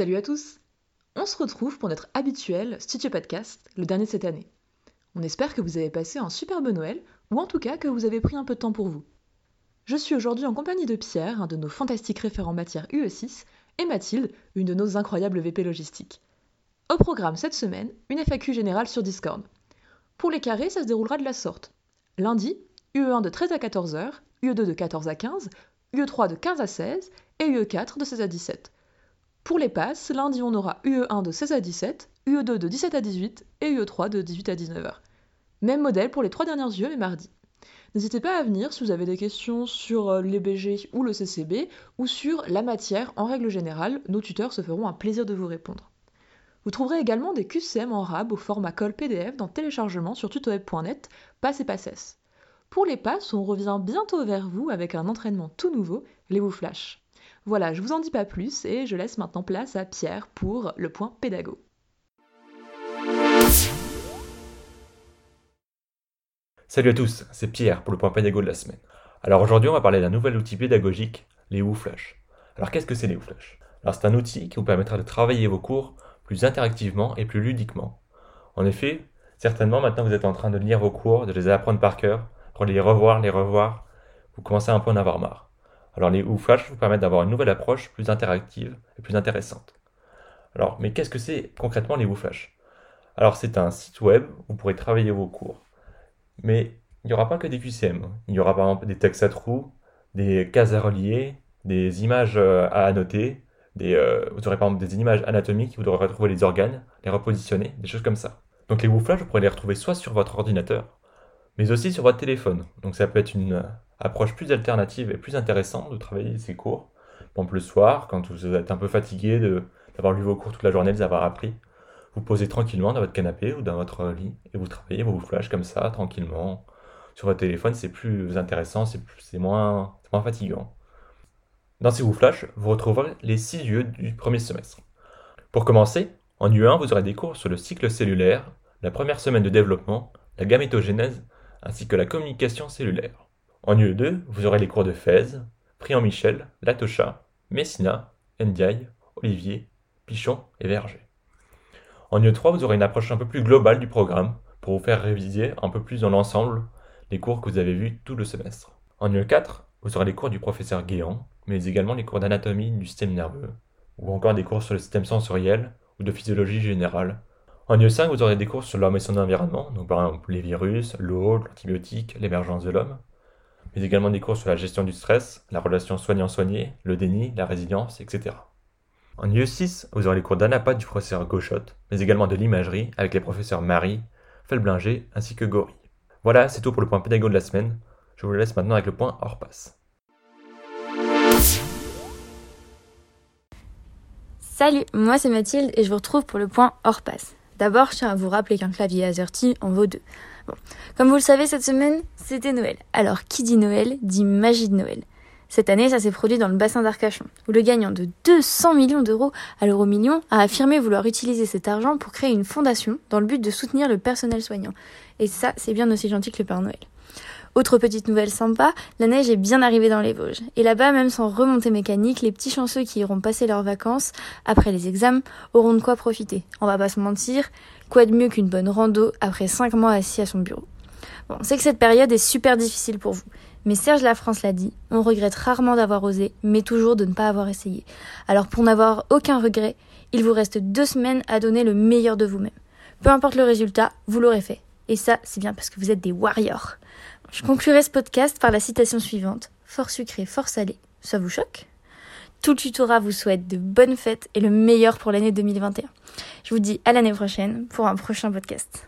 Salut à tous On se retrouve pour notre habituel Studio Podcast, le dernier de cette année. On espère que vous avez passé un superbe Noël, ou en tout cas que vous avez pris un peu de temps pour vous. Je suis aujourd'hui en compagnie de Pierre, un de nos fantastiques référents matière UE6, et Mathilde, une de nos incroyables VP logistiques. Au programme cette semaine, une FAQ générale sur Discord. Pour les carrés, ça se déroulera de la sorte. Lundi, UE1 de 13 à 14h, UE2 de 14 à 15, UE3 de 15 à 16 et UE4 de 16 à 17. Pour les passes, lundi on aura UE1 de 16 à 17, UE2 de 17 à 18 et UE3 de 18 à 19h. Même modèle pour les trois dernières UE et mardi. N'hésitez pas à venir si vous avez des questions sur euh, les BG ou le CCB ou sur la matière en règle générale, nos tuteurs se feront un plaisir de vous répondre. Vous trouverez également des QCM en RAB au format call PDF dans téléchargement sur tutoweb.net, passe et passes. Pour les passes, on revient bientôt vers vous avec un entraînement tout nouveau, les Flash. Voilà, je vous en dis pas plus et je laisse maintenant place à Pierre pour le point pédago. Salut à tous, c'est Pierre pour le point pédago de la semaine. Alors aujourd'hui, on va parler d'un nouvel outil pédagogique, les Flash. Alors qu'est-ce que c'est les Flash Alors c'est un outil qui vous permettra de travailler vos cours plus interactivement et plus ludiquement. En effet, certainement maintenant vous êtes en train de lire vos cours, de les apprendre par cœur, pour les revoir, les revoir, vous commencez un peu à en avoir marre. Alors les Flash vous permettent d'avoir une nouvelle approche plus interactive et plus intéressante. Alors, mais qu'est-ce que c'est concrètement les Flash Alors c'est un site web où vous pourrez travailler vos cours. Mais il n'y aura pas que des QCM. Il y aura par exemple des textes à trous, des cases à relier, des images euh, à annoter, euh, vous aurez par exemple des images anatomiques, vous devrez retrouver les organes, les repositionner, des choses comme ça. Donc les Flash, vous pourrez les retrouver soit sur votre ordinateur, mais aussi sur votre téléphone. Donc ça peut être une approche plus alternative et plus intéressante de travailler ces cours. Par le soir, quand vous êtes un peu fatigué d'avoir lu vos cours toute la journée, de les avoir appris, vous posez tranquillement dans votre canapé ou dans votre lit et vous travaillez vos flash comme ça, tranquillement. Sur votre téléphone, c'est plus intéressant, c'est moins, fatigant. Dans ces flash, vous retrouverez les 6 UE du premier semestre. Pour commencer, en UE1, vous aurez des cours sur le cycle cellulaire, la première semaine de développement, la gamétogénèse, ainsi que la communication cellulaire. En UE2, vous aurez les cours de Fès, Priant-Michel, Latocha, Messina, Ndiaye, Olivier, Pichon et Verger. En UE3, vous aurez une approche un peu plus globale du programme pour vous faire réviser un peu plus dans l'ensemble les cours que vous avez vus tout le semestre. En UE4, vous aurez les cours du professeur Guéant, mais également les cours d'anatomie du système nerveux, ou encore des cours sur le système sensoriel ou de physiologie générale. En UE5, vous aurez des cours sur l'homme et son environnement, donc par exemple les virus, l'eau, l'antibiotique, l'émergence de l'homme, mais également des cours sur la gestion du stress, la relation soignant-soigné, le déni, la résilience, etc. En UE6, vous aurez les cours d'anapath du professeur Gauchot, mais également de l'imagerie avec les professeurs Marie, Felblinger ainsi que Gori. Voilà, c'est tout pour le point pédago de la semaine. Je vous laisse maintenant avec le point hors passe. Salut, moi c'est Mathilde et je vous retrouve pour le point hors passe. D'abord, je tiens à vous rappeler qu'un clavier AZERTY en vaut deux. Comme vous le savez, cette semaine, c'était Noël. Alors, qui dit Noël, dit magie de Noël. Cette année, ça s'est produit dans le bassin d'Arcachon, où le gagnant de 200 millions d'euros à l'euro million a affirmé vouloir utiliser cet argent pour créer une fondation dans le but de soutenir le personnel soignant. Et ça, c'est bien aussi gentil que le Père Noël. Autre petite nouvelle sympa, la neige est bien arrivée dans les Vosges. Et là-bas, même sans remontée mécanique, les petits chanceux qui iront passer leurs vacances, après les examens, auront de quoi profiter. On va pas se mentir, quoi de mieux qu'une bonne rando après 5 mois assis à son bureau. Bon, on sait que cette période est super difficile pour vous. Mais Serge La France l'a dit, on regrette rarement d'avoir osé, mais toujours de ne pas avoir essayé. Alors pour n'avoir aucun regret, il vous reste deux semaines à donner le meilleur de vous-même. Peu importe le résultat, vous l'aurez fait. Et ça, c'est bien parce que vous êtes des warriors. Je conclurai ce podcast par la citation suivante. Fort sucré, fort salé. Ça vous choque? Tout le tutorat vous souhaite de bonnes fêtes et le meilleur pour l'année 2021. Je vous dis à l'année prochaine pour un prochain podcast.